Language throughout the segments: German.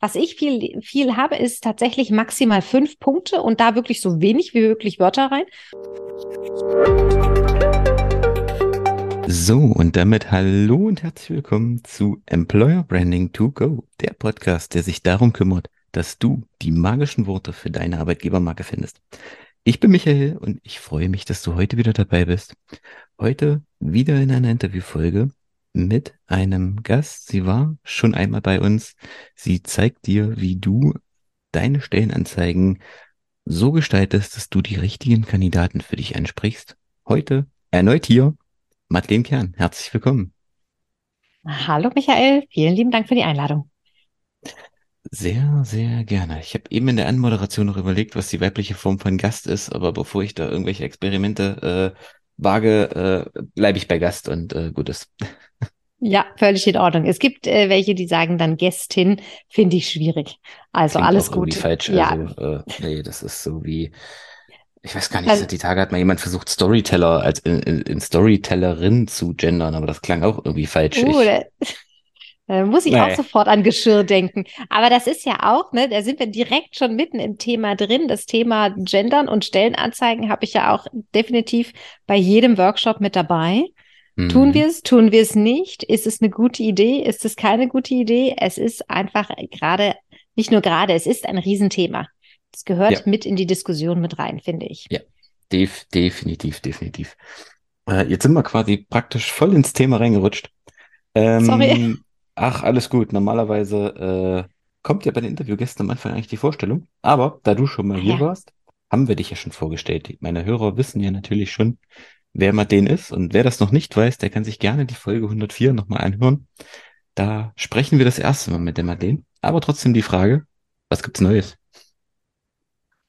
was ich viel, viel habe, ist tatsächlich maximal fünf Punkte und da wirklich so wenig wie möglich Wörter rein. So, und damit hallo und herzlich willkommen zu Employer Branding to Go, der Podcast, der sich darum kümmert, dass du die magischen Worte für deine Arbeitgebermarke findest. Ich bin Michael und ich freue mich, dass du heute wieder dabei bist. Heute wieder in einer Interviewfolge mit einem Gast. Sie war schon einmal bei uns. Sie zeigt dir, wie du deine Stellenanzeigen so gestaltest, dass du die richtigen Kandidaten für dich ansprichst. Heute erneut hier Madeleine Kern. Herzlich willkommen. Hallo Michael, vielen lieben Dank für die Einladung. Sehr, sehr gerne. Ich habe eben in der Anmoderation noch überlegt, was die weibliche Form von Gast ist, aber bevor ich da irgendwelche Experimente äh, wage, äh, bleibe ich bei Gast und äh, gut ist. Ja, völlig in Ordnung. Es gibt äh, welche, die sagen dann Gästin, finde ich schwierig. Also Klingt alles auch gut. Irgendwie falsch. Ja. Also, äh, nee, das ist so wie, ich weiß gar nicht, Also- die Tage hat mal jemand versucht, Storyteller als in, in, in Storytellerin zu gendern, aber das klang auch irgendwie falsch. Uh, ich, da, da muss ich Nee. auch sofort an Geschirr denken. Aber das ist ja auch, ne, da sind wir direkt schon mitten im Thema drin. Das Thema Gendern und Stellenanzeigen habe ich ja auch definitiv bei jedem Workshop mit dabei. Tun wir es, tun wir es nicht? Ist es eine gute Idee? Ist es keine gute Idee? Es ist einfach gerade, nicht nur gerade, es ist ein Riesenthema. Es gehört Ja. mit in die Diskussion mit rein, finde ich. Def, definitiv, definitiv. Äh, jetzt sind wir quasi praktisch voll ins Thema reingerutscht. Ähm, Sorry. Ach, alles gut. Normalerweise äh, kommt ja bei den Interviewgästen am Anfang eigentlich die Vorstellung. Aber da du schon mal Ah, hier ja. warst, haben wir dich ja schon vorgestellt. Meine Hörer wissen ja natürlich schon, wer Madeleine ist. Und wer das noch nicht weiß, der kann sich gerne die Folge 104 nochmal anhören. Da sprechen wir das erste Mal mit der Madeleine. Aber trotzdem die Frage, was gibt's Neues?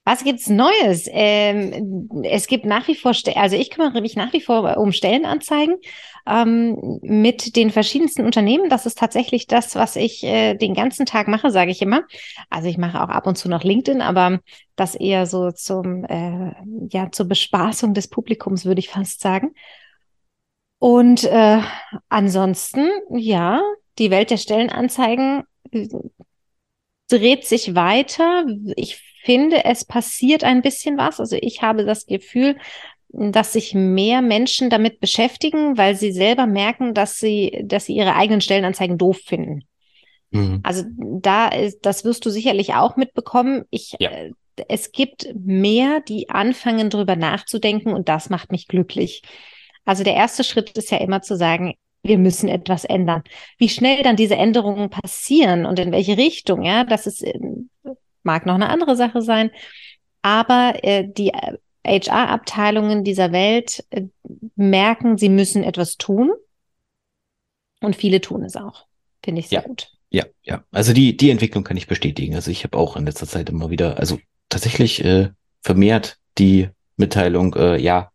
Was gibt's Neues? Ähm, es gibt nach wie vor, also ich kümmere mich nach wie vor um Stellenanzeigen ähm, mit den verschiedensten Unternehmen. Das ist tatsächlich das, was ich äh, den ganzen Tag mache, sage ich immer. Also ich mache auch ab und zu noch LinkedIn, aber das eher so zum, äh, ja, zur Bespaßung des Publikums, würde ich fast sagen. Und äh, ansonsten, ja, die Welt der Stellenanzeigen äh, dreht sich weiter. Ich finde, es passiert ein bisschen was. Also ich habe das Gefühl, dass sich mehr Menschen damit beschäftigen, weil sie selber merken, dass sie, dass sie ihre eigenen Stellenanzeigen doof finden. Mhm. Also da ist, das wirst du sicherlich auch mitbekommen. Ich, Ja. äh, es gibt mehr, die anfangen, drüber nachzudenken und das macht mich glücklich. Also der erste Schritt ist ja immer zu sagen, wir müssen etwas ändern. Wie schnell dann diese Änderungen passieren und in welche Richtung, ja, das ist, äh, mag noch eine andere Sache sein. Aber äh, die äh, HR-Abteilungen dieser Welt äh, merken, sie müssen etwas tun. Und viele tun es auch. Finde ich sehr Ja. gut. Ja, ja. Also die, die Entwicklung kann ich bestätigen. Also ich habe auch in letzter Zeit immer wieder, also tatsächlich äh, vermehrt die Mitteilung, äh, ja,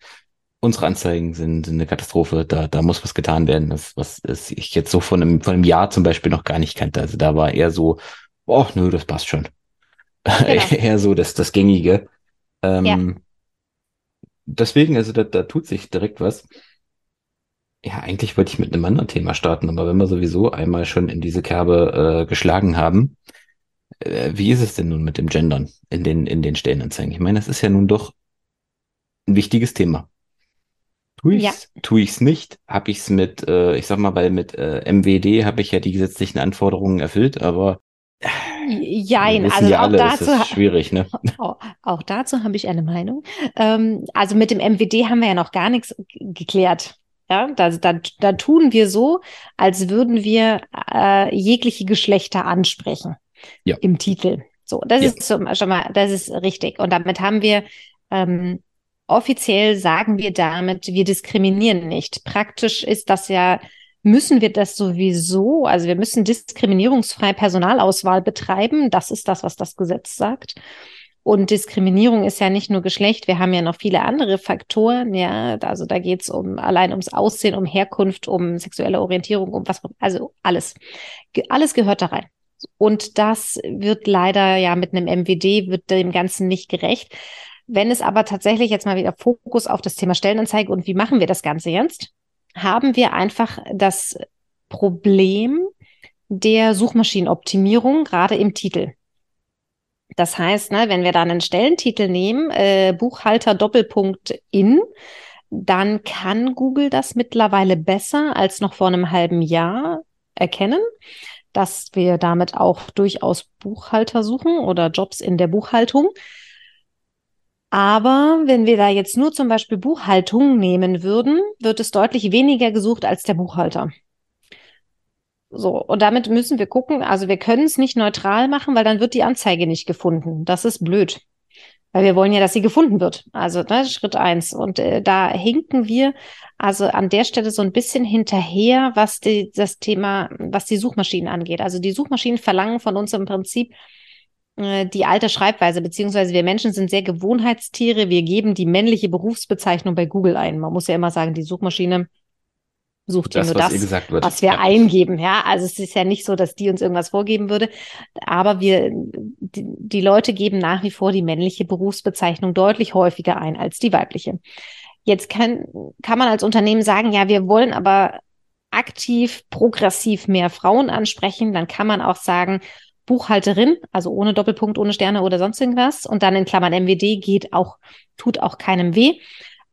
unsere Anzeigen sind, sind eine Katastrophe, da, da muss was getan werden, das, was es ich jetzt so von einem, von einem Jahr zum Beispiel noch gar nicht kannte. Also da war eher so, oh, nö, das passt schon. Genau. eher so das, das Gängige. Ähm, Ja. Deswegen, also da, da tut sich direkt was. Ja, eigentlich wollte ich mit einem anderen Thema starten, aber wenn wir sowieso einmal schon in diese Kerbe äh, geschlagen haben, äh, wie ist es denn nun mit dem Gendern in den, in den Stellenanzeigen? Ich meine, das ist ja nun doch ein wichtiges Thema. Tue Ja. ich's, tue ich's nicht? Hab ich's mit, äh, ich sag mal, weil mit äh, MWD habe ich ja die gesetzlichen Anforderungen erfüllt, aber Jein, also ja auch alle, dazu, ist schwierig, ne? auch, auch dazu habe ich eine Meinung. Ähm, also mit dem MWD haben wir ja noch gar nichts geklärt. Ja, da, da, da tun wir so, als würden wir äh, jegliche Geschlechter ansprechen Ja. im Titel. So, das Ja. ist so, schon mal, das ist richtig. Und damit haben wir ähm, offiziell sagen wir damit, wir diskriminieren nicht. Praktisch ist das ja müssen wir das sowieso, also wir müssen diskriminierungsfrei Personalauswahl betreiben. Das ist das, was das Gesetz sagt. Und Diskriminierung ist ja nicht nur Geschlecht, wir haben ja noch viele andere Faktoren, ja. Also da geht es um allein ums Aussehen, um Herkunft, um sexuelle Orientierung, um was, also alles. Alles gehört da rein. Und das wird leider ja mit einem MWD wird dem Ganzen nicht gerecht. Wenn es aber tatsächlich jetzt mal wieder Fokus auf das Thema Stellenanzeige und wie machen wir das Ganze jetzt, haben wir einfach das Problem, der Suchmaschinenoptimierung, gerade im Titel. Das heißt, ne, wenn wir dann einen Stellentitel nehmen, äh, Buchhalter Doppelpunkt in, dann kann Google das mittlerweile besser als noch vor einem halben Jahr erkennen, dass wir damit auch durchaus Buchhalter suchen oder Jobs in der Buchhaltung. Aber wenn wir da jetzt nur zum Beispiel Buchhaltung nehmen würden, wird es deutlich weniger gesucht als der Buchhalter. So, und damit müssen wir gucken, also wir können es nicht neutral machen, weil dann wird die Anzeige nicht gefunden. Das ist blöd. Weil wir wollen ja, dass sie gefunden wird. Also ne, Schritt eins. Und äh, da hinken wir also an der Stelle so ein bisschen hinterher, was die, das Thema, was die Suchmaschinen angeht. Also die Suchmaschinen verlangen von uns im Prinzip die alte Schreibweise, beziehungsweise wir Menschen sind sehr Gewohnheitstiere. Wir geben die männliche Berufsbezeichnung bei Google ein. Man muss ja immer sagen, die Suchmaschine sucht das, ja nur das, was wir ja. eingeben. Ja, also es ist ja nicht so, dass die uns irgendwas vorgeben würde, aber wir, die, die Leute geben nach wie vor die männliche Berufsbezeichnung deutlich häufiger ein als die weibliche. Jetzt kann, kann man als Unternehmen sagen, ja, wir wollen aber aktiv, progressiv mehr Frauen ansprechen. Dann kann man auch sagen, Buchhalterin, also ohne Doppelpunkt, ohne Sterne oder sonst irgendwas. Und dann in Klammern MWD geht auch, tut auch keinem weh.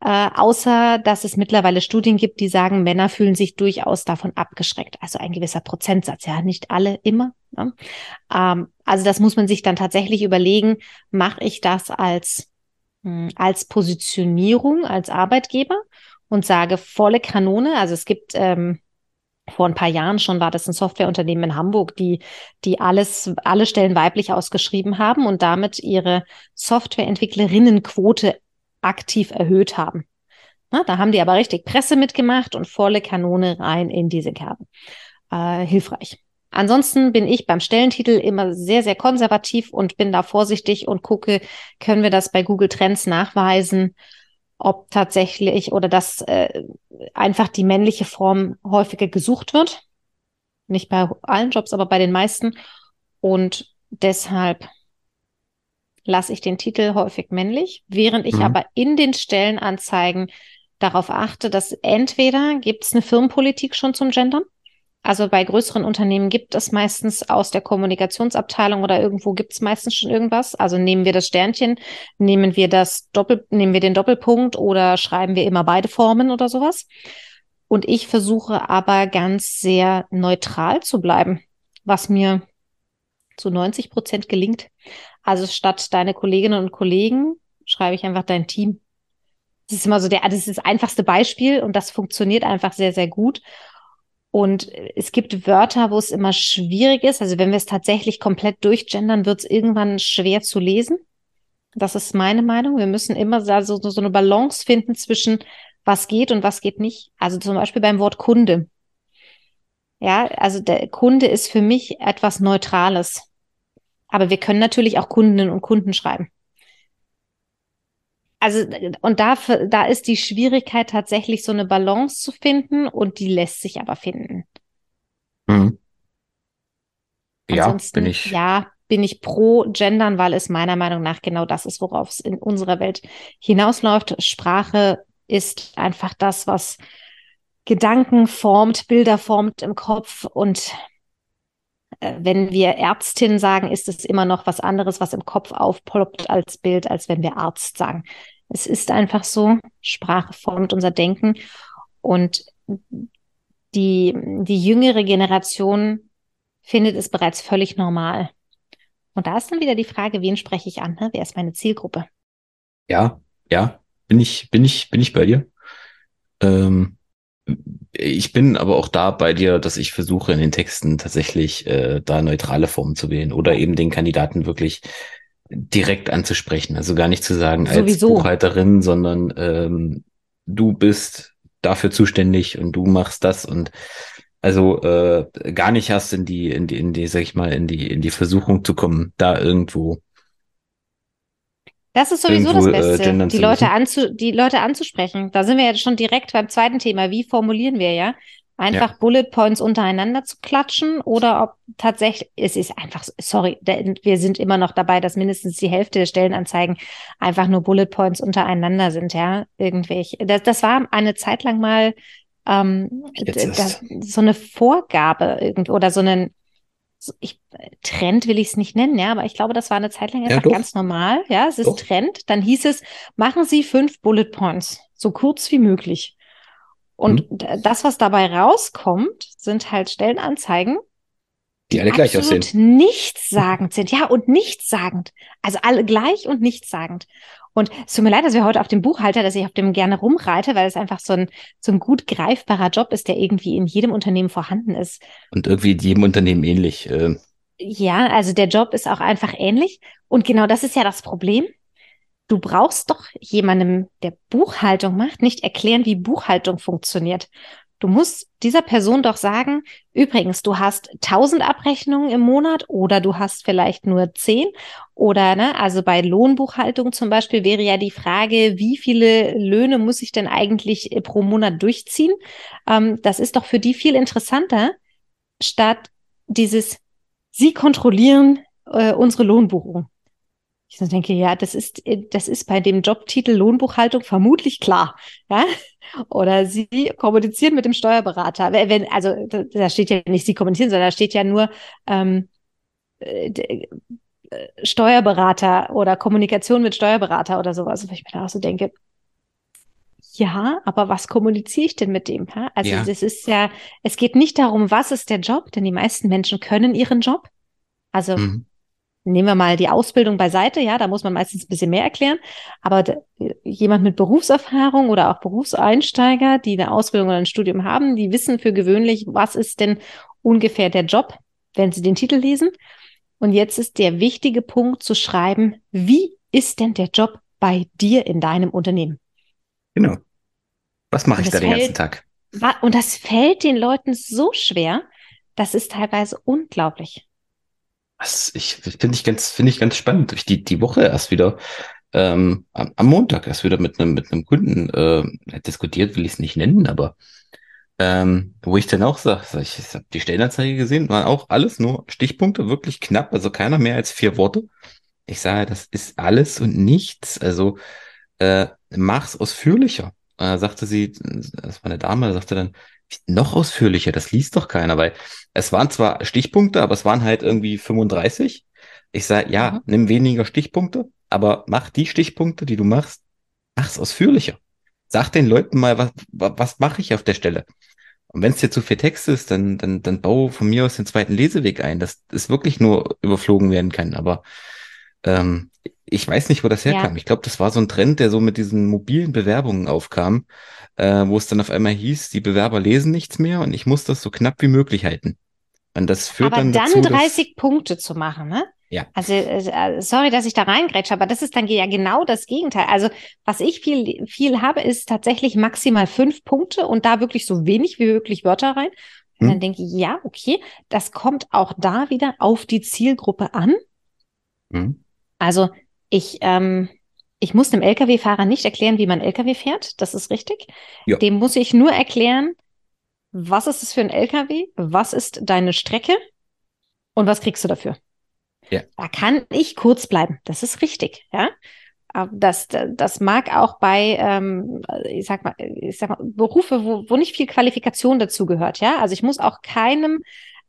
Äh, außer dass es mittlerweile Studien gibt, die sagen, Männer fühlen sich durchaus davon abgeschreckt. Also ein gewisser Prozentsatz, ja, nicht alle immer. Ne? Ähm, also das muss man sich dann tatsächlich überlegen, mache ich das als, mh, hm, als Positionierung, als Arbeitgeber und sage volle Kanone. Also es gibt ähm, vor ein paar Jahren schon war das ein Softwareunternehmen in Hamburg, die, die alles, alle Stellen weiblich ausgeschrieben haben und damit ihre Softwareentwicklerinnenquote aktiv erhöht haben. Na, da haben die aber richtig Presse mitgemacht und volle Kanone rein in diese Kerben. Äh, hilfreich. Ansonsten bin ich beim Stellentitel immer sehr, sehr konservativ und bin da vorsichtig und gucke, können wir das bei Google Trends nachweisen, ob tatsächlich oder dass äh, einfach die männliche Form häufiger gesucht wird. Nicht bei allen Jobs, aber bei den meisten. Und deshalb lasse ich den Titel häufig männlich, während ich mhm. aber in den Stellenanzeigen darauf achte, dass entweder gibt es eine Firmenpolitik schon zum Gendern, also bei größeren Unternehmen gibt es meistens aus der Kommunikationsabteilung oder irgendwo gibt es meistens schon irgendwas. Also nehmen wir das Sternchen, nehmen wir das Doppel, nehmen wir den Doppelpunkt oder schreiben wir immer beide Formen oder sowas. Und ich versuche aber ganz sehr neutral zu bleiben, was mir zu 90 Prozent gelingt. Also statt deine Kolleginnen und Kollegen schreibe ich einfach dein Team. Das ist immer so der, das ist das einfachste Beispiel und das funktioniert einfach sehr, sehr gut. Und es gibt Wörter, wo es immer schwierig ist. Also wenn wir es tatsächlich komplett durchgendern, wird es irgendwann schwer zu lesen. Das ist meine Meinung. Wir müssen immer so, so eine Balance finden zwischen was geht und was geht nicht. Also zum Beispiel beim Wort Kunde. Ja, also der Kunde ist für mich etwas Neutrales. Aber wir können natürlich auch Kundinnen und Kunden schreiben. Also, und da, da ist die Schwierigkeit tatsächlich so eine Balance zu finden und die lässt sich aber finden. Mhm. Ja, Ansonsten, bin ich. Ja, bin ich pro Gendern, weil es meiner Meinung nach genau das ist, worauf es in unserer Welt hinausläuft. Sprache ist einfach das, was Gedanken formt, Bilder formt im Kopf und äh, wenn wir Ärztin sagen, ist es immer noch was anderes, was im Kopf aufploppt als Bild, als wenn wir Arzt sagen. Es ist einfach so, Sprache formt unser Denken und die, die jüngere Generation findet es bereits völlig normal. Und da ist dann wieder die Frage, wen spreche ich an? Ne? Wer ist meine Zielgruppe? Ja, ja, bin ich, bin ich, bin ich bei dir. Ähm, ich bin aber auch da bei dir, dass ich versuche in den Texten tatsächlich äh, da neutrale Formen zu wählen oder eben den Kandidaten wirklich direkt anzusprechen. Also gar nicht zu sagen als Sowieso. Buchhalterin, sondern ähm, du bist dafür zuständig und du machst das und also äh, gar nicht hast in die in die in die sag ich mal in die in die Versuchung zu kommen, da irgendwo das ist sowieso irgendwo, das äh, Beste, äh, die, Leute anzu, die Leute anzusprechen. Da sind wir ja schon direkt beim zweiten Thema. Wie formulieren wir ja? Einfach ja. Bullet Points untereinander zu klatschen oder ob tatsächlich, es ist einfach, sorry, wir sind immer noch dabei, dass mindestens die Hälfte der Stellenanzeigen einfach nur Bullet Points untereinander sind, ja, irgendwelche. Das, das war eine Zeit lang mal ähm, das, so eine Vorgabe irgendwie oder so einen, ich, Trend will ich es nicht nennen, ja, aber ich glaube, das war eine Zeit lang einfach ja, ganz normal. Ja, es ist doch. Trend. Dann hieß es, machen Sie fünf Bullet Points, so kurz wie möglich. Und mhm. das, was dabei rauskommt, sind halt Stellenanzeigen, die alle gleich aussehen. nichtssagend sind. Ja, und nichtssagend. Also alle gleich und nichtssagend. Und es tut mir leid, dass wir heute auf dem Buchhalter, dass ich auf dem gerne rumreite, weil es einfach so ein, so ein gut greifbarer Job ist, der irgendwie in jedem Unternehmen vorhanden ist. Und irgendwie in jedem Unternehmen ähnlich. Äh. Ja, also der Job ist auch einfach ähnlich. Und genau das ist ja das Problem. Du brauchst doch jemandem, der Buchhaltung macht, nicht erklären, wie Buchhaltung funktioniert. Du musst dieser Person doch sagen, übrigens, du hast 1000 Abrechnungen im Monat oder du hast vielleicht nur 10 oder, ne, also bei Lohnbuchhaltung zum Beispiel wäre ja die Frage, wie viele Löhne muss ich denn eigentlich äh, pro Monat durchziehen? Ähm, das ist doch für die viel interessanter, statt dieses, sie kontrollieren äh, unsere Lohnbuchung. Ich denke, ja, das ist, äh, das ist bei dem Jobtitel Lohnbuchhaltung vermutlich klar. Ja? Oder Sie kommunizieren mit dem Steuerberater. Wenn, also da steht ja nicht Sie kommunizieren, sondern da steht ja nur ähm, äh, äh, Steuerberater oder Kommunikation mit Steuerberater oder sowas. Wo ich mir da auch so denke, ja, aber was kommuniziere ich denn mit dem? Also ja. das ist ja, es geht nicht darum, was ist der Job, denn die meisten Menschen können ihren Job. Also mhm nehmen wir mal die Ausbildung beiseite, ja, da muss man meistens ein bisschen mehr erklären. Aber jemand mit Berufserfahrung oder auch Berufseinsteiger, die eine Ausbildung oder ein Studium haben, die wissen für gewöhnlich, was ist denn ungefähr der Job, wenn sie den Titel lesen. Und jetzt ist der wichtige Punkt zu schreiben, wie ist denn der Job bei dir in deinem Unternehmen? Genau. Was mache ich da den ganzen Tag? Und das fällt den Leuten so schwer, das ist teilweise unglaublich. Was ich finde ich ganz ich ganz spannend. Ich die die Woche erst wieder ähm, am, am Montag erst wieder mit einem mit Kunden äh, diskutiert, will ich es nicht nennen, aber ähm, wo ich dann auch sage, sag ich, ich habe die Stellenanzeige gesehen, waren auch alles nur Stichpunkte, wirklich knapp, also keiner mehr als vier Worte. Ich sage, das ist alles und nichts. Also äh, mach's ausführlicher. Äh, sagte sie, das war eine Dame, sagte dann, noch ausführlicher, das liest doch keiner, weil es waren zwar Stichpunkte, aber es waren halt irgendwie 35. Ich sage, ja, mhm. nimm weniger Stichpunkte, aber mach die Stichpunkte, die du machst, mach's ausführlicher. Sag den Leuten mal, was, was mache ich auf der Stelle? Und wenn es dir zu viel Text ist, dann, dann, dann bau von mir aus den zweiten Leseweg ein, dass es wirklich nur überflogen werden kann. Aber ähm, ich weiß nicht, wo das herkam. Ja. Ich glaube, das war so ein Trend, der so mit diesen mobilen Bewerbungen aufkam, äh, wo es dann auf einmal hieß, die Bewerber lesen nichts mehr und ich muss das so knapp wie möglich halten. Und das führt aber dann dazu, dann 30 Punkte zu machen, ne? Ja. Also, äh, sorry, dass ich da reingrätsche, aber das ist dann ja genau das Gegenteil. Also, was ich viel, viel habe, ist tatsächlich maximal fünf Punkte und da wirklich so wenig wie möglich Wörter rein. Und hm. dann denke ich, ja, okay, das kommt auch da wieder auf die Zielgruppe an. Hm. Also, ich, ähm, ich muss dem Lkw-Fahrer nicht erklären, wie man Lkw fährt. Das ist richtig. Ja. Dem muss ich nur erklären, was ist es für ein Lkw? Was ist deine Strecke? Und was kriegst du dafür? Ja. Da kann ich kurz bleiben. Das ist richtig. Ja. Das, das mag auch bei, ähm, ich sag mal, ich sag mal, Berufe, wo, wo nicht viel Qualifikation dazu gehört, ja. Also ich muss auch keinem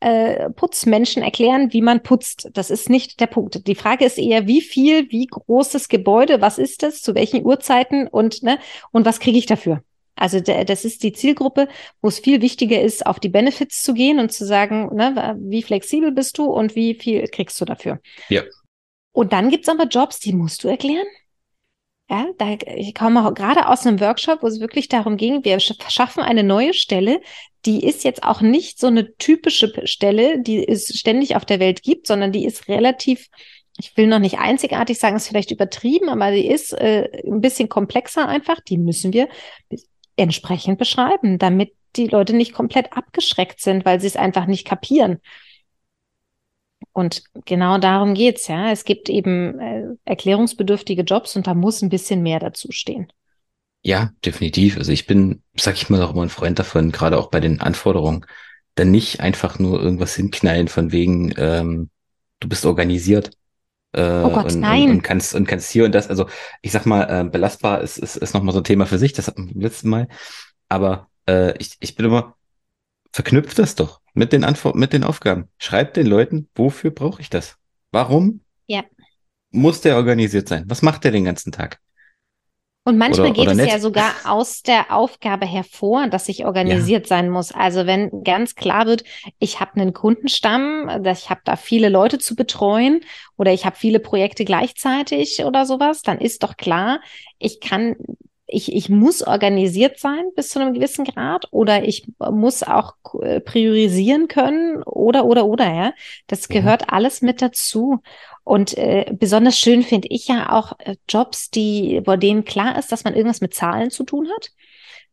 äh, Putzmenschen erklären, wie man putzt. Das ist nicht der Punkt. Die Frage ist eher, wie viel, wie großes Gebäude, was ist das, zu welchen Uhrzeiten und, ne, und was kriege ich dafür? Also das ist die Zielgruppe, wo es viel wichtiger ist, auf die Benefits zu gehen und zu sagen, ne, wie flexibel bist du und wie viel kriegst du dafür. Ja. Und dann gibt's aber Jobs, die musst du erklären. Ja, da, ich komme gerade aus einem Workshop, wo es wirklich darum ging, wir schaffen eine neue Stelle, die ist jetzt auch nicht so eine typische Stelle, die es ständig auf der Welt gibt, sondern die ist relativ, ich will noch nicht einzigartig sagen, ist vielleicht übertrieben, aber die ist äh, ein bisschen komplexer einfach. Die müssen wir entsprechend beschreiben, damit die Leute nicht komplett abgeschreckt sind, weil sie es einfach nicht kapieren. Und genau darum geht's ja. Es gibt eben äh, erklärungsbedürftige Jobs und da muss ein bisschen mehr dazu stehen. Ja, definitiv. Also ich bin, sag ich mal, auch immer ein Freund davon, gerade auch bei den Anforderungen, dann nicht einfach nur irgendwas hinknallen von wegen, ähm, du bist organisiert. Äh, oh Gott, und, nein. Und, und, kannst und kannst hier und das. Also ich sag mal, äh, belastbar ist, ist, ist nochmal so ein Thema für sich, das hatten wir beim letzten Mal. Aber äh, ich, ich bin immer verknüpft das doch mit den Antworten, mit den Aufgaben. Schreibt den Leuten, wofür brauche ich das? Warum Ja. muss der organisiert sein? Was macht der den ganzen Tag? Und manchmal Oder- geht oder es nicht. ja sogar aus der Aufgabe hervor, dass ich organisiert sein muss. Also wenn ganz klar wird, ich habe einen Kundenstamm, dass ich habe da viele Leute zu betreuen oder ich habe viele Projekte gleichzeitig oder sowas, dann ist doch klar, ich kann, ich, ich muss organisiert sein bis zu einem gewissen Grad oder ich muss auch äh, priorisieren können oder oder oder ja. Das Ja. gehört alles mit dazu. Und äh, besonders schön finde ich ja auch äh, Jobs, die, bei denen klar ist, dass man irgendwas mit Zahlen zu tun hat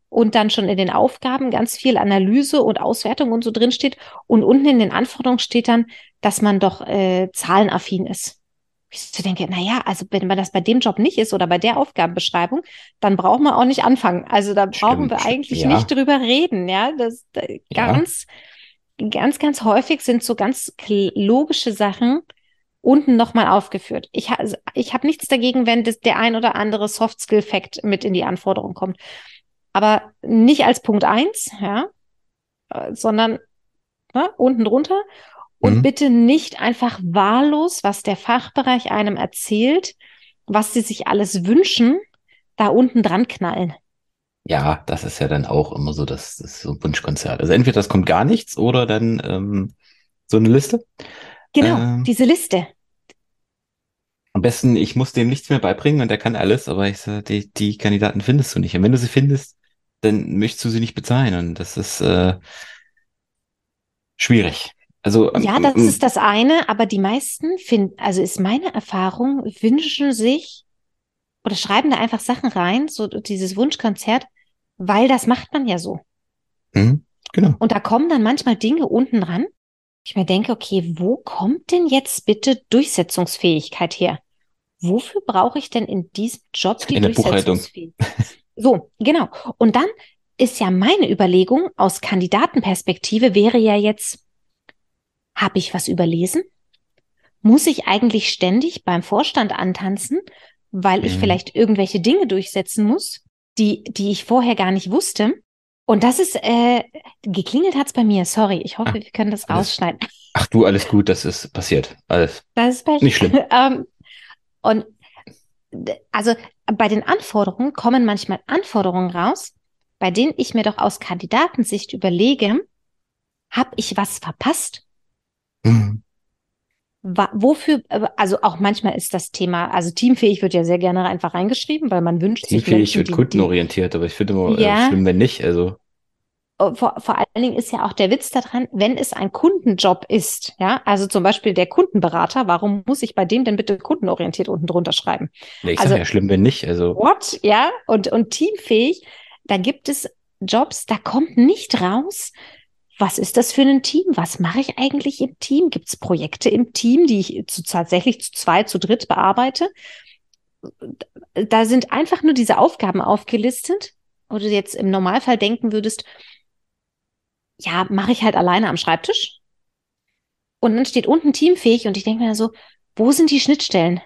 und dann schon in den Aufgaben ganz viel Analyse und Auswertung und so drin steht und unten in den Anforderungen steht dann, dass man doch äh, zahlenaffin ist. Ich so denke, na ja, also wenn man das bei dem Job nicht ist oder bei der Aufgabenbeschreibung, dann brauchen wir auch nicht anfangen. Also da brauchen Stimmt, wir eigentlich Ja. nicht drüber reden, ja. Das da, Ja. ganz, ganz, ganz häufig sind so ganz logische Sachen unten nochmal aufgeführt. Ich, ha also ich habe nichts dagegen, wenn das, der ein oder andere Soft-Skill-Fact mit in die Anforderung kommt. Aber nicht als Punkt eins, ja, äh, sondern ne, unten drunter. Und Mhm. bitte nicht einfach wahllos, was der Fachbereich einem erzählt, was sie sich alles wünschen, da unten dran knallen. Ja, das ist ja dann auch immer so, das, das ist so ein Wunschkonzert. Also entweder das kommt gar nichts oder dann ähm, so eine Liste. Genau, Ähm. diese Liste. Am besten, ich muss dem nichts mehr beibringen und der kann alles, aber ich sag, die, die Kandidaten findest du nicht. Und wenn du sie findest, dann möchtest du sie nicht bezahlen. Und das ist äh, schwierig. Also Ja, ähm, das ähm, ist das eine, aber die meisten finden, also ist meine Erfahrung, wünschen sich oder schreiben da einfach Sachen rein, so dieses Wunschkonzert, weil das macht man ja so. mhm, genau. Und da kommen dann manchmal Dinge unten dran. Ich mir denke, okay, wo kommt denn jetzt bitte Durchsetzungsfähigkeit her? Wofür brauche ich denn in diesem Job die In der Buchhaltung. Durchsetzungsfähigkeit? So, genau. Und dann ist ja meine Überlegung aus Kandidatenperspektive wäre ja jetzt, habe ich was überlesen? Muss ich eigentlich ständig beim Vorstand antanzen, weil ich Mhm. vielleicht irgendwelche Dinge durchsetzen muss, die, die ich vorher gar nicht wusste? Und das ist, äh, geklingelt hat's bei mir, sorry. Ich hoffe, Ah, wir können das alles- rausschneiden. Ach du, alles gut, das ist passiert. Alles. Das ist Pech. Nicht schlimm. ähm, und also bei den Anforderungen kommen manchmal Anforderungen raus, bei denen ich mir doch aus Kandidatensicht überlege, habe ich was verpasst? Mhm. Wofür, äh, also auch manchmal ist das Thema, also teamfähig wird ja sehr gerne einfach reingeschrieben, weil man wünscht sich Teamfähig wird kundenorientiert, aber ich finde immer Ja. äh, schlimm, wenn nicht. Also vor, vor allen Dingen ist ja auch der Witz daran, wenn es ein Kundenjob ist, ja, also zum Beispiel der Kundenberater, warum muss ich bei dem denn bitte kundenorientiert unten drunter schreiben? nee, ich Also- ja schlimm, wenn nicht. Also What? Ja, und, und teamfähig, da gibt es Jobs, da kommt nicht raus, was ist das für ein Team? Was mache ich eigentlich im Team? Gibt es Projekte im Team, die ich zu, tatsächlich zu zwei, zu dritt bearbeite? Da sind einfach nur diese Aufgaben aufgelistet, wo du jetzt im Normalfall denken würdest, ja, mache ich halt alleine am Schreibtisch. Und dann steht unten teamfähig und ich denke mir so, wo sind die Schnittstellen?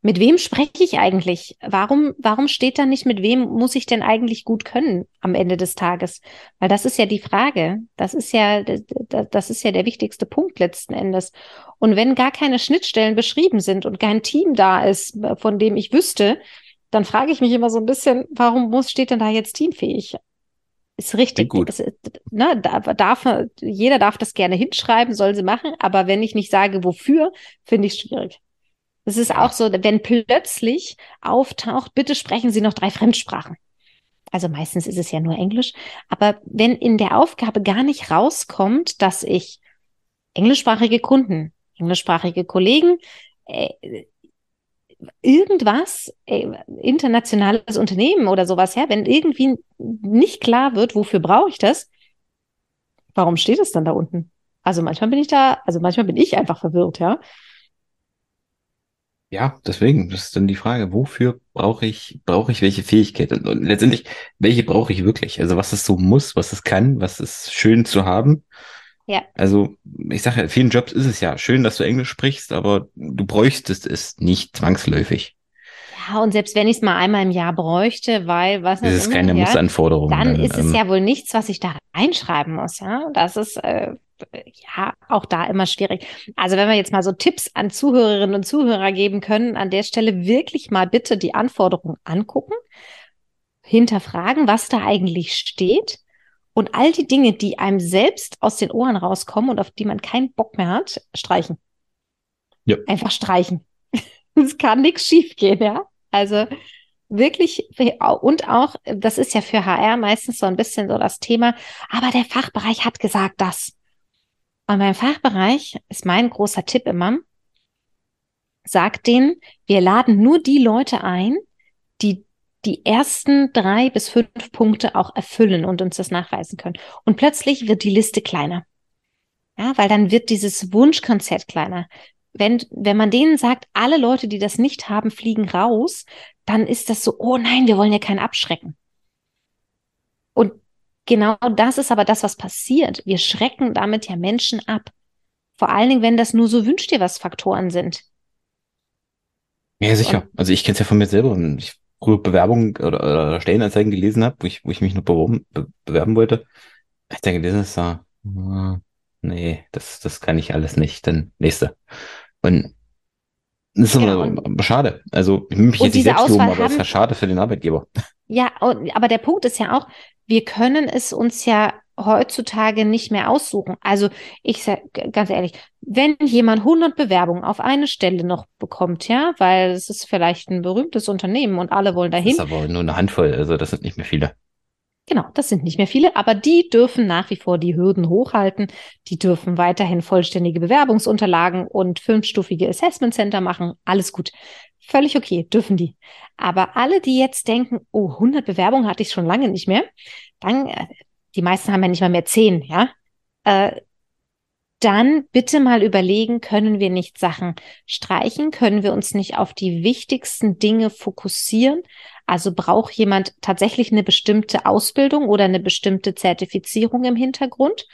Mit wem spreche ich eigentlich? Warum, warum steht da nicht, mit wem muss ich denn eigentlich gut können am Ende des Tages? Weil das ist ja die Frage. Das ist ja, das, ist ja der wichtigste Punkt letzten Endes. Und wenn gar keine Schnittstellen beschrieben sind und kein Team da ist, von dem ich wüsste, dann frage ich mich immer so ein bisschen, warum muss, steht denn da jetzt teamfähig? Ist richtig. gut. Das, ne, da, darf, jeder darf das gerne hinschreiben, soll sie machen, aber wenn ich nicht sage, wofür, finde ich schwierig. Es ist auch so, wenn plötzlich auftaucht, bitte sprechen Sie noch drei Fremdsprachen. Also meistens ist es ja nur Englisch. Aber wenn in der Aufgabe gar nicht rauskommt, dass ich englischsprachige Kunden, englischsprachige Kollegen, äh, irgendwas, äh, internationales Unternehmen oder sowas, ja, wenn irgendwie nicht klar wird, wofür brauche ich das, warum steht es dann da unten? Also manchmal bin ich da, also manchmal bin ich einfach verwirrt, ja. Ja, deswegen, das ist dann die Frage, wofür brauche ich, brauche ich welche Fähigkeit? Und, und letztendlich, welche brauche ich wirklich? Also was es so muss, was es kann, was ist schön zu haben. Ja. Also, ich sage ja, vielen Jobs ist es ja schön, dass du Englisch sprichst, aber du bräuchtest es nicht zwangsläufig. Ja, und selbst wenn ich es mal einmal im Jahr bräuchte, weil was Das ist keine Mussanforderung. dann, dann, ist es ähm, ja wohl nichts, was ich da reinschreiben muss. Ja, das ist äh, ja auch da immer schwierig. Also wenn wir jetzt mal so Tipps an Zuhörerinnen und Zuhörer geben können, an der Stelle wirklich mal bitte die Anforderungen angucken, hinterfragen, was da eigentlich steht und all die Dinge, die einem selbst aus den Ohren rauskommen und auf die man keinen Bock mehr hat, streichen. Ja. Einfach streichen. Es kann nichts schiefgehen, ja. Also wirklich, und auch, das ist ja für HR meistens so ein bisschen so das Thema, aber der Fachbereich hat gesagt das. Und beim Fachbereich ist mein großer Tipp immer, sagt denen, wir laden nur die Leute ein, die ersten drei bis fünf Punkte auch erfüllen und uns das nachweisen können. Und plötzlich wird die Liste kleiner. Ja, weil dann wird dieses Wunschkonzert kleiner wenn, wenn man denen sagt, alle Leute, die das nicht haben, fliegen raus, dann ist das so, oh nein, wir wollen ja keinen abschrecken. Und genau das ist aber das, was passiert. Wir schrecken damit ja Menschen ab. Vor allen Dingen, wenn das nur so wünscht dir was Faktoren sind. Ja, sicher. Und, also ich kenne es ja von mir selber. Ich früher Bewerbungen oder, oder Stellenanzeigen gelesen habe, wo ich, wo ich mich noch beworben, be bewerben wollte. Ich denke, das ist so, uh, nee, das, das kann ich alles nicht. Dann nächste. Und das ist genau. aber schade. Also ich will mich jetzt nicht selbst loben, aber es ist ja schade für den Arbeitgeber. Ja, aber der Punkt ist ja auch, wir können es uns ja heutzutage nicht mehr aussuchen. Also ich sage ganz ehrlich, wenn jemand 100 Bewerbungen auf eine Stelle noch bekommt, ja, weil es ist vielleicht ein berühmtes Unternehmen und alle wollen dahin. Das ist aber nur eine Handvoll, also das sind nicht mehr viele. Genau, das sind nicht mehr viele, aber die dürfen nach wie vor die Hürden hochhalten. Die dürfen weiterhin vollständige Bewerbungsunterlagen und fünfstufige Assessment Center machen. Alles gut. Völlig okay, dürfen die. Aber alle, die jetzt denken, oh, 100 Bewerbungen hatte ich schon lange nicht mehr, dann, äh, die meisten haben ja nicht mal mehr zehn, ja, äh, dann bitte mal überlegen, können wir nicht Sachen streichen? Können wir uns nicht auf die wichtigsten Dinge fokussieren? Also braucht jemand tatsächlich eine bestimmte Ausbildung oder eine bestimmte Zertifizierung im Hintergrund?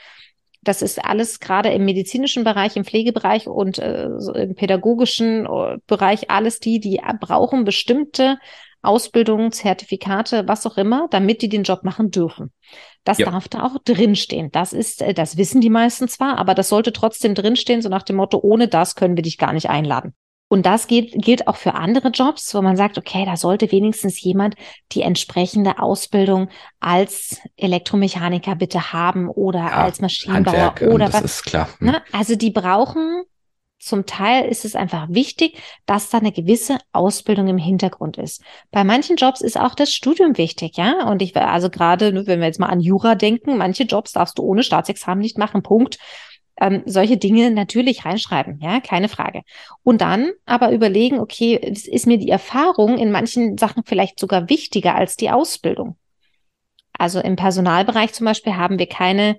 Das ist alles gerade im medizinischen Bereich, im Pflegebereich und äh, im pädagogischen äh, Bereich alles die, die brauchen bestimmte Ausbildungen, Zertifikate, was auch immer, damit die den Job machen dürfen. Das ja. darf da auch drinstehen. Das ist, äh, das wissen die meisten zwar, aber das sollte trotzdem drinstehen, so nach dem Motto, ohne das können wir dich gar nicht einladen. Und das gilt, gilt auch für andere Jobs, wo man sagt, okay, da sollte wenigstens jemand die entsprechende Ausbildung als Elektromechaniker bitte haben oder ja, als Maschinenbauer Handwerk, oder das was. ist klar. Hm. Ne? Also die brauchen zum Teil ist es einfach wichtig, dass da eine gewisse Ausbildung im Hintergrund ist. Bei manchen Jobs ist auch das Studium wichtig, ja. Und ich, also gerade, ne, wenn wir jetzt mal an Jura denken, manche Jobs darfst du ohne Staatsexamen nicht machen, Punkt. Ähm, solche Dinge natürlich reinschreiben, ja, keine Frage. Und dann aber überlegen, okay, ist mir die Erfahrung in manchen Sachen vielleicht sogar wichtiger als die Ausbildung? Also im Personalbereich zum Beispiel haben wir keine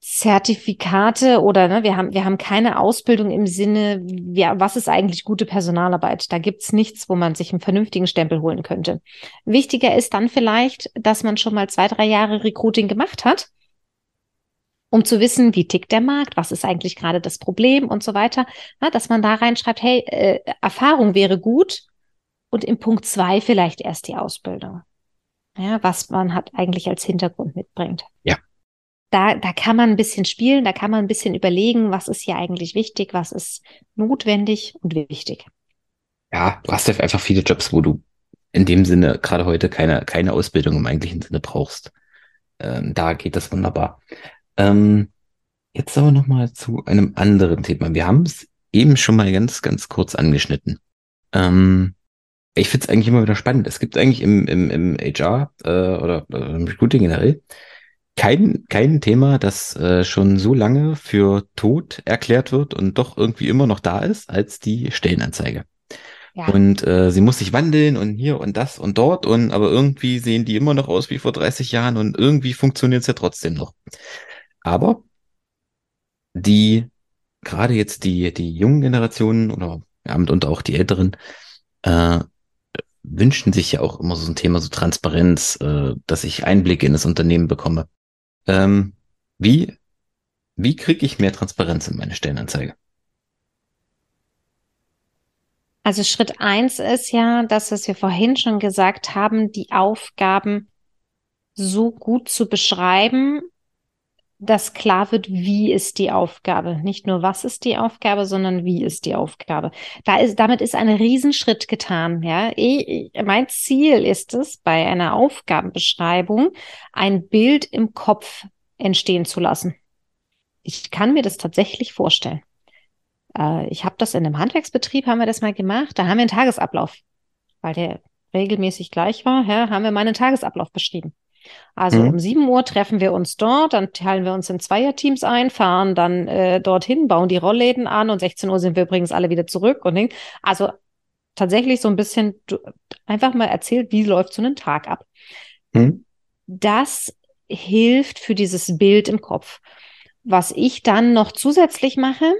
Zertifikate oder ne, wir haben wir haben keine Ausbildung im Sinne, ja, was ist eigentlich gute Personalarbeit? Da gibt's nichts, wo man sich einen vernünftigen Stempel holen könnte. Wichtiger ist dann vielleicht, dass man schon mal zwei, drei Jahre Recruiting gemacht hat, um zu wissen, wie tickt der Markt, was ist eigentlich gerade das Problem und so weiter. Na, dass man da reinschreibt, hey, äh, Erfahrung wäre gut und im Punkt zwei vielleicht erst die Ausbildung. Ja, was man hat eigentlich als Hintergrund mitbringt. Ja da, da kann man ein bisschen spielen, da kann man ein bisschen überlegen, was ist hier eigentlich wichtig, was ist notwendig und wichtig. Ja, du hast ja einfach viele Jobs, wo du in dem Sinne gerade heute keine, keine Ausbildung im eigentlichen Sinne brauchst. Ähm, da geht das wunderbar. Ähm, jetzt aber nochmal zu einem anderen Thema. Wir haben es eben schon mal ganz, ganz kurz angeschnitten. Ähm, ich finde es eigentlich immer wieder spannend. Es gibt eigentlich im, im, im HR äh, oder, im Recruiting generell kein, kein Thema, das äh, schon so lange für tot erklärt wird und doch irgendwie immer noch da ist, als die Stellenanzeige. Ja. Und äh, sie muss sich wandeln und hier und das und dort und aber irgendwie sehen die immer noch aus wie vor 30 Jahren und irgendwie funktioniert es ja trotzdem noch. Aber die, gerade jetzt die, die jungen Generationen oder ja, und auch die Älteren, äh, wünschen sich ja auch immer so ein Thema, so Transparenz, äh, dass ich Einblicke in das Unternehmen bekomme. Ähm, wie wie kriege ich mehr Transparenz in meine Stellenanzeige? Also Schritt eins ist ja, dass was wir vorhin schon gesagt haben, die Aufgaben so gut zu beschreiben, dass klar wird, wie ist die Aufgabe. Nicht nur was ist die Aufgabe, sondern wie ist die Aufgabe. Da ist, damit ist ein Riesenschritt getan. Ja, ich, mein Ziel ist es, bei einer Aufgabenbeschreibung ein Bild im Kopf entstehen zu lassen. Ich kann mir das tatsächlich vorstellen. Äh, ich habe das in einem Handwerksbetrieb, haben wir das mal gemacht. Da haben wir einen Tagesablauf, weil der regelmäßig gleich war. Ja, haben wir mal einen Tagesablauf beschrieben. Also mhm. um 7 Uhr treffen wir uns dort, dann teilen wir uns in Zweierteams ein, fahren dann äh, dorthin, bauen die Rollläden an und 16 Uhr sind wir übrigens alle wieder zurück. Und also tatsächlich so ein bisschen du, einfach mal erzählt, wie läuft so ein Tag ab. Mhm. Das hilft für dieses Bild im Kopf. Was ich dann noch zusätzlich mache,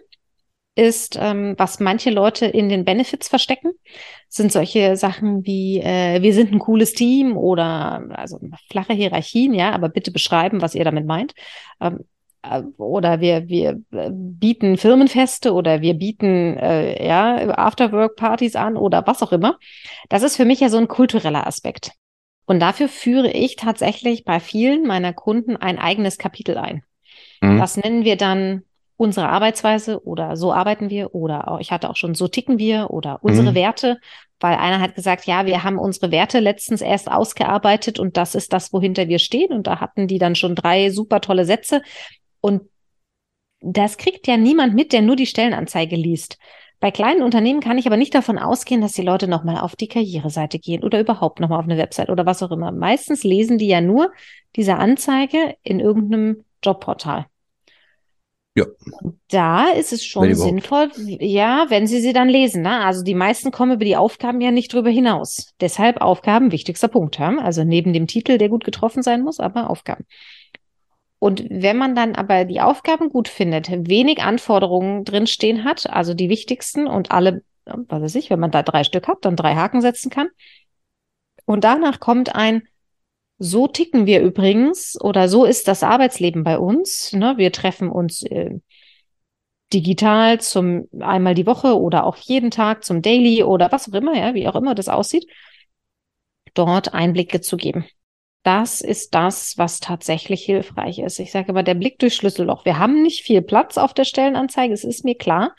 ist, ähm, was manche Leute in den Benefits verstecken, sind solche Sachen wie, äh, wir sind ein cooles Team oder also flache Hierarchien, ja, aber bitte beschreiben, was ihr damit meint. Ähm, äh, oder wir, wir äh, bieten Firmenfeste oder wir bieten äh, ja, Afterwork-Partys an oder was auch immer. Das ist für mich ja so ein kultureller Aspekt. Und dafür führe ich tatsächlich bei vielen meiner Kunden ein eigenes Kapitel ein. Mhm. Das nennen wir dann unsere Arbeitsweise oder so arbeiten wir oder auch, ich hatte auch schon so ticken wir oder unsere mhm. Werte, weil einer hat gesagt, ja, wir haben unsere Werte letztens erst ausgearbeitet und das ist das, wohinter wir stehen und da hatten die dann schon drei super tolle Sätze und das kriegt ja niemand mit, der nur die Stellenanzeige liest. Bei kleinen Unternehmen kann ich aber nicht davon ausgehen, dass die Leute nochmal auf die Karriereseite gehen oder überhaupt nochmal auf eine Website oder was auch immer. Meistens lesen die ja nur diese Anzeige in irgendeinem Jobportal. Ja. Da ist es schon sinnvoll, ja, wenn Sie sie dann lesen. Ne? Also die meisten kommen über die Aufgaben ja nicht drüber hinaus. Deshalb Aufgaben, wichtigster Punkt. Ja? Also neben dem Titel, der gut getroffen sein muss, aber Aufgaben. Und wenn man dann aber die Aufgaben gut findet, wenig Anforderungen drinstehen hat, also die wichtigsten und alle, was weiß ich, wenn man da drei Stück hat, dann drei Haken setzen kann. Und danach kommt ein so ticken wir übrigens oder so ist das Arbeitsleben bei uns. Ne? Wir treffen uns äh, digital zum einmal die Woche oder auch jeden Tag zum Daily oder was auch immer, ja, wie auch immer das aussieht, dort Einblicke zu geben. Das ist das, was tatsächlich hilfreich ist. Ich sage aber, der Blick durch Schlüsselloch. Wir haben nicht viel Platz auf der Stellenanzeige, es ist mir klar.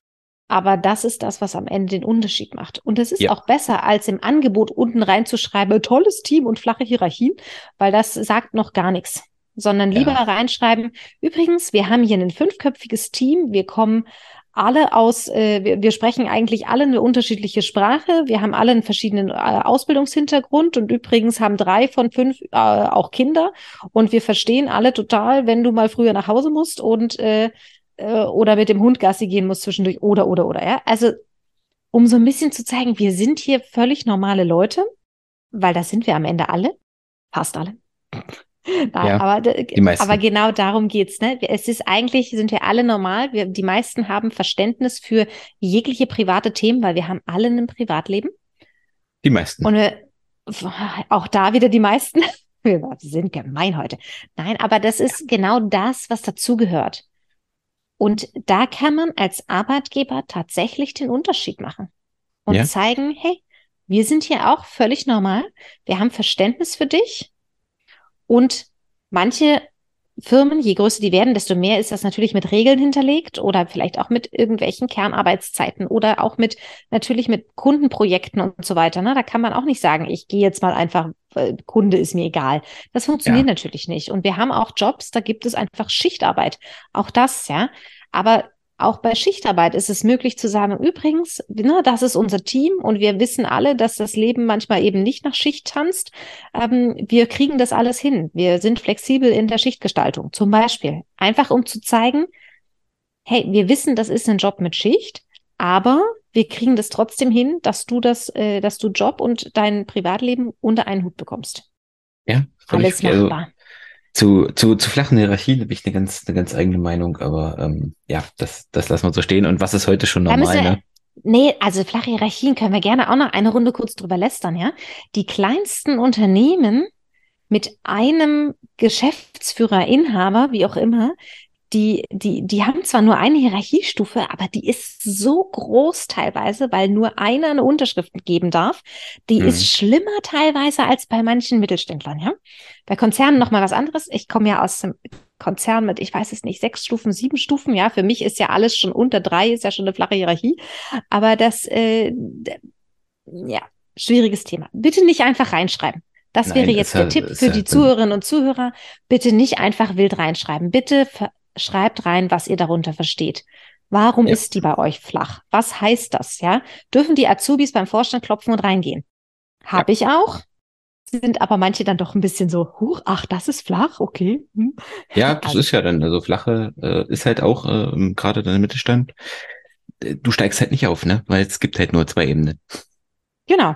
Aber das ist das, was am Ende den Unterschied macht. Und es ist ja. auch besser, als im Angebot unten reinzuschreiben, tolles Team und flache Hierarchien, weil das sagt noch gar nichts. Sondern lieber ja. reinschreiben, übrigens, wir haben hier ein fünfköpfiges Team, wir kommen alle aus, äh, wir, wir sprechen eigentlich alle eine unterschiedliche Sprache, wir haben alle einen verschiedenen äh, Ausbildungshintergrund und übrigens haben drei von fünf äh, auch Kinder und wir verstehen alle total, wenn du mal früher nach Hause musst und äh, äh, oder mit dem Hund Gassi gehen muss zwischendurch oder, oder, oder, ja. Also, um so ein bisschen zu zeigen, wir sind hier völlig normale Leute, weil das sind wir am Ende alle. Fast alle. Nein, ja, aber, aber genau darum geht's. Ne? Es ist eigentlich, sind wir alle normal. Wir, die meisten haben Verständnis für jegliche private Themen, weil wir haben alle ein Privatleben. Die meisten. Und wir, auch da wieder die meisten. Wir sind gemein heute. Nein, aber das ist genau das, was dazugehört. Und da kann man als Arbeitgeber tatsächlich den Unterschied machen und ja. zeigen, hey, wir sind hier auch völlig normal. Wir haben Verständnis für dich. Und manche Firmen, je größer die werden, desto mehr ist das natürlich mit Regeln hinterlegt oder vielleicht auch mit irgendwelchen Kernarbeitszeiten oder auch mit natürlich mit Kundenprojekten und so weiter. Ne? Da kann man auch nicht sagen, ich gehe jetzt mal einfach, Kunde ist mir egal. Das funktioniert ja. natürlich nicht. Und wir haben auch Jobs, da gibt es einfach Schichtarbeit. Auch das, ja. Aber auch bei Schichtarbeit ist es möglich zu sagen, übrigens, ne, das ist unser Team und wir wissen alle, dass das Leben manchmal eben nicht nach Schicht tanzt. Ähm, wir kriegen das alles hin. Wir sind flexibel in der Schichtgestaltung. Zum Beispiel. Einfach um zu zeigen, hey, wir wissen, das ist ein Job mit Schicht, aber wir kriegen das trotzdem hin, dass du das, äh, dass du Job und dein Privatleben unter einen Hut bekommst. Ja, alles also machbar. Also zu, zu, zu flachen Hierarchien habe ich eine ganz, eine ganz eigene Meinung, aber ähm, ja, das, das lassen wir so stehen. Und was ist heute schon normal? Wir, ne? Nee, also flache Hierarchien können wir gerne auch noch eine Runde kurz drüber lästern, ja. Die kleinsten Unternehmen mit einem Geschäftsführer, Inhaber, wie auch immer, die, die, die haben zwar nur eine Hierarchiestufe, aber die ist so groß teilweise, weil nur einer eine Unterschrift geben darf. Die mhm. ist schlimmer teilweise als bei manchen Mittelständlern, ja. Bei Konzernen nochmal was anderes. Ich komme ja aus dem Konzern mit, ich weiß es nicht, sechs Stufen, sieben Stufen, ja. Für mich ist ja alles schon unter drei, ist ja schon eine flache Hierarchie. Aber das, äh, ja, schwieriges Thema. Bitte nicht einfach reinschreiben. Das Nein, wäre jetzt der halt, Tipp für halt die Zuhörerinnen und Zuhörer. Bitte nicht einfach wild reinschreiben. Bitte schreibt rein, was ihr darunter versteht. Warum ja. ist die bei euch flach? Was heißt das? Ja, dürfen die Azubis beim Vorstand klopfen und reingehen? Habe ja. ich auch. Sind aber manche dann doch ein bisschen so, huch, ach, das ist flach, okay. Hm. Ja, das also, ist ja dann, also flache äh, ist halt auch äh, gerade dann im Mittelstand. Äh, du steigst halt nicht auf, ne? Weil es gibt halt nur zwei Ebenen. Genau.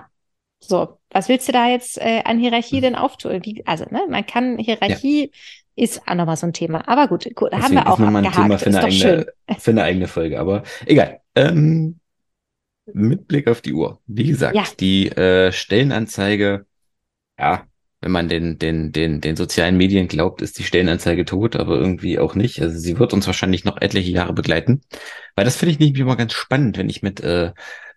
So, was willst du da jetzt äh, an Hierarchie hm. denn auftun? Wie, also, ne, man kann Hierarchie ja. Ist auch nochmal so ein Thema. Aber gut, gut Deswegen haben wir auch nochmal ein Thema für eine, eigene, für eine eigene Folge. Aber egal. Ähm, mit Blick auf die Uhr. Wie gesagt, ja. die äh, Stellenanzeige, ja, wenn man den, den, den, den sozialen Medien glaubt, ist die Stellenanzeige tot, aber irgendwie auch nicht. Also sie wird uns wahrscheinlich noch etliche Jahre begleiten. Weil das finde ich nicht immer ganz spannend, wenn ich mit äh,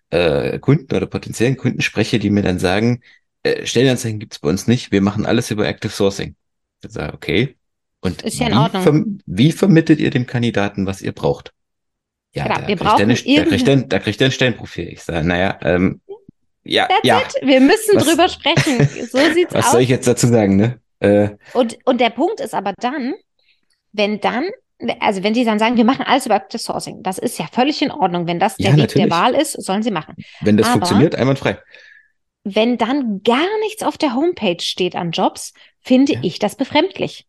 äh, Kunden oder potenziellen Kunden spreche, die mir dann sagen, äh, Stellenanzeigen gibt's bei uns nicht, wir machen alles über Active Sourcing. Ich sage, okay. Und ist ja in Ordnung. Verm wie vermittelt ihr dem Kandidaten, was ihr braucht? Ja, Klar, da, wir kriegt eine, da, kriegt er, da kriegt er ein Stellenprofil. Ich sage, naja, ähm, ja, That's ja. It. Wir müssen was, drüber sprechen. So sieht's was aus. Was soll ich jetzt dazu sagen, ne? Äh, und, und der Punkt ist aber dann, wenn dann also wenn Sie dann sagen, wir machen alles über Active Sourcing, das ist ja völlig in Ordnung. Wenn das der ja, Weg natürlich. der Wahl ist, sollen Sie machen. Wenn das Aber funktioniert, einwandfrei. Wenn dann gar nichts auf der Homepage steht an Jobs, finde ja. ich das befremdlich.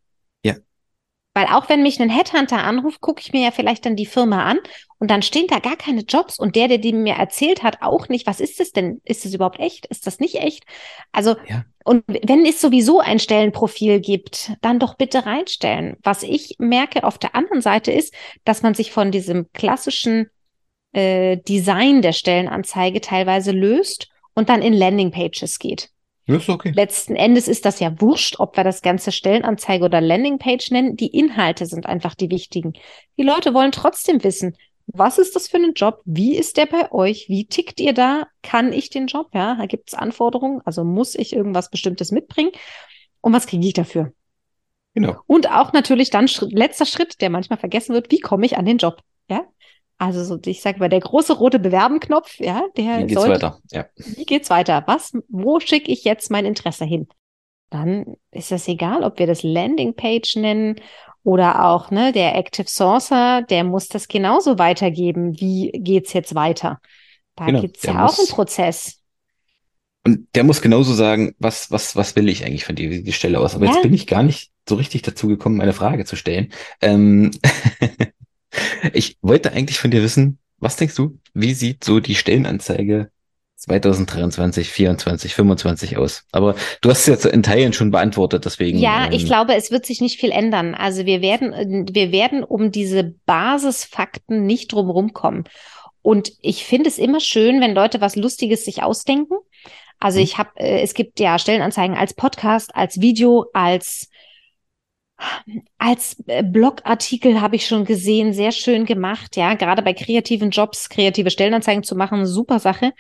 Weil auch wenn mich ein Headhunter anruft, gucke ich mir ja vielleicht dann die Firma an und dann stehen da gar keine Jobs und der, der die mir erzählt hat, auch nicht. Was ist das denn? Ist das überhaupt echt? Ist das nicht echt? Also, ja. und wenn es sowieso ein Stellenprofil gibt, dann doch bitte reinstellen. Was ich merke auf der anderen Seite ist, dass man sich von diesem klassischen äh, Design der Stellenanzeige teilweise löst und dann in Landingpages geht. Okay. Letzten Endes ist das ja wurscht, ob wir das ganze Stellenanzeige oder Landingpage nennen. Die Inhalte sind einfach die wichtigen. Die Leute wollen trotzdem wissen, was ist das für ein Job? Wie ist der bei euch? Wie tickt ihr da? Kann ich den Job? Ja, da gibt es Anforderungen. Also muss ich irgendwas Bestimmtes mitbringen? Und was kriege ich dafür? Genau. Und auch natürlich dann letzter Schritt, der manchmal vergessen wird, wie komme ich an den Job? Ja, also so, ich sage mal, der große rote Bewerben-Knopf, ja, der Wie geht's sollte, weiter? Ja. Wie geht's weiter? Was, wo schicke ich jetzt mein Interesse hin? Dann ist es egal, ob wir das Landingpage nennen oder auch ne, der Active Sourcer, der muss das genauso weitergeben. Wie geht's jetzt weiter? Da genau, gibt's ja auch einen Prozess. Und der muss genauso sagen, was, was, was will ich eigentlich von dir, wie die Stelle aus? Aber ja. jetzt bin ich gar nicht so richtig dazu gekommen, eine Frage zu stellen. Ähm Ich wollte eigentlich von dir wissen, was denkst du, wie sieht so die Stellenanzeige 2023, 24, 25 aus. Aber du hast es jetzt in Teilen schon beantwortet, deswegen. Ja, ähm, ich glaube, es wird sich nicht viel ändern. Also wir werden, wir werden um diese Basisfakten nicht drumherum kommen. Und ich finde es immer schön, wenn Leute was Lustiges sich ausdenken. Also mhm. ich habe, äh, es gibt ja Stellenanzeigen als Podcast, als Video, als als äh, Blogartikel habe ich schon gesehen, sehr schön gemacht, ja, gerade bei kreativen Jobs, kreative Stellenanzeigen zu machen, super Sache.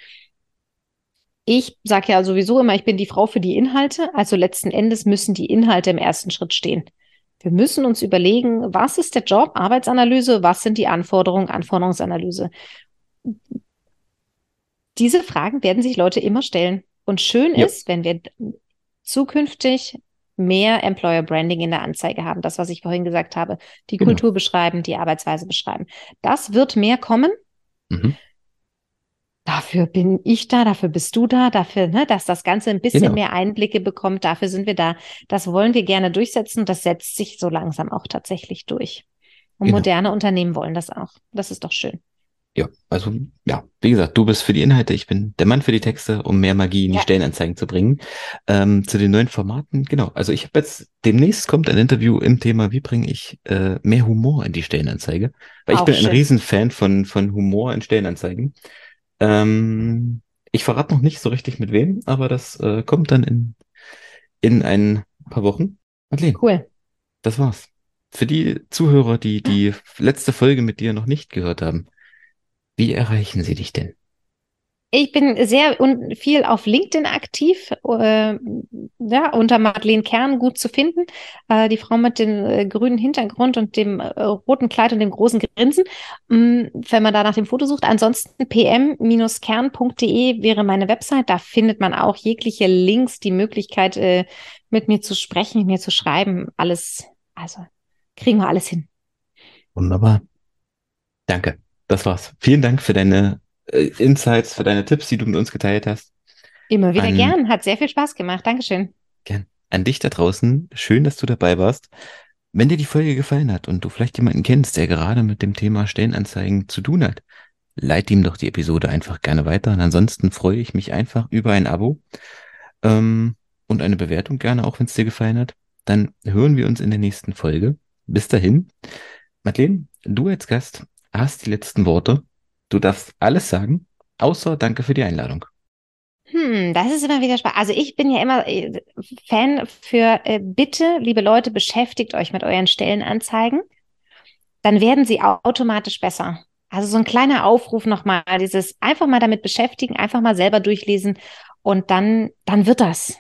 Ich sage ja sowieso immer, ich bin die Frau für die Inhalte, also letzten Endes müssen die Inhalte im ersten Schritt stehen. Wir müssen uns überlegen, was ist der Job, Arbeitsanalyse, was sind die Anforderungen, Anforderungsanalyse. Diese Fragen werden sich Leute immer stellen. Und schön ja. ist, wenn wir zukünftig mehr Employer Branding in der Anzeige haben. Das, was ich vorhin gesagt habe. Die genau. Kultur beschreiben, die Arbeitsweise beschreiben. Das wird mehr kommen. Mhm. Dafür bin ich da, dafür bist du da, dafür, ne, dass das Ganze ein bisschen genau. mehr Einblicke bekommt. Dafür sind wir da. Das wollen wir gerne durchsetzen. Das setzt sich so langsam auch tatsächlich durch. Und genau. moderne Unternehmen wollen das auch. Das ist doch schön ja, also ja, wie gesagt, du bist für die Inhalte, ich bin der Mann für die Texte, um mehr Magie in die Stellenanzeigen zu bringen. Ähm, zu den neuen Formaten, genau. Also ich habe jetzt demnächst kommt ein Interview im Thema, wie bringe ich äh, mehr Humor in die Stellenanzeige, weil Auch ich bin schön. ein Riesenfan von von Humor in Stellenanzeigen. Ähm, ich verrate noch nicht so richtig mit wem, aber das äh, kommt dann in in ein paar Wochen. Madeleine, cool. Das war's. für die Zuhörer, die die letzte Folge mit dir noch nicht gehört haben, wie erreichen sie dich denn? Ich bin sehr und viel auf LinkedIn aktiv, äh, ja, unter Madeleine Kern gut zu finden. Äh, die Frau mit dem äh, grünen Hintergrund und dem äh, roten Kleid und dem großen Grinsen, mh, wenn man da nach dem Foto sucht. Ansonsten pm-kern.de wäre meine Website. Da findet man auch jegliche Links, die Möglichkeit, äh, mit mir zu sprechen, mit mir zu schreiben. Alles, also kriegen wir alles hin. Wunderbar. Danke. Das war's. Vielen Dank für deine äh, Insights, für deine Tipps, die du mit uns geteilt hast. Immer wieder An, gern. Hat sehr viel Spaß gemacht. Dankeschön. Gern. An dich da draußen. Schön, dass du dabei warst. Wenn dir die Folge gefallen hat und du vielleicht jemanden kennst, der gerade mit dem Thema Stellenanzeigen zu tun hat, leite ihm doch die Episode einfach gerne weiter. Und ansonsten freue ich mich einfach über ein Abo ähm, und eine Bewertung gerne, auch wenn es dir gefallen hat. Dann hören wir uns in der nächsten Folge. Bis dahin. Madeleine, du als Gast hast die letzten Worte. Du darfst alles sagen, außer danke für die Einladung. Hm, das ist immer wieder spannend. Also ich bin ja immer äh, Fan für äh, bitte, liebe Leute, beschäftigt euch mit euren Stellenanzeigen. Dann werden sie automatisch besser. Also so ein kleiner Aufruf nochmal, dieses einfach mal damit beschäftigen, einfach mal selber durchlesen und dann, dann wird das.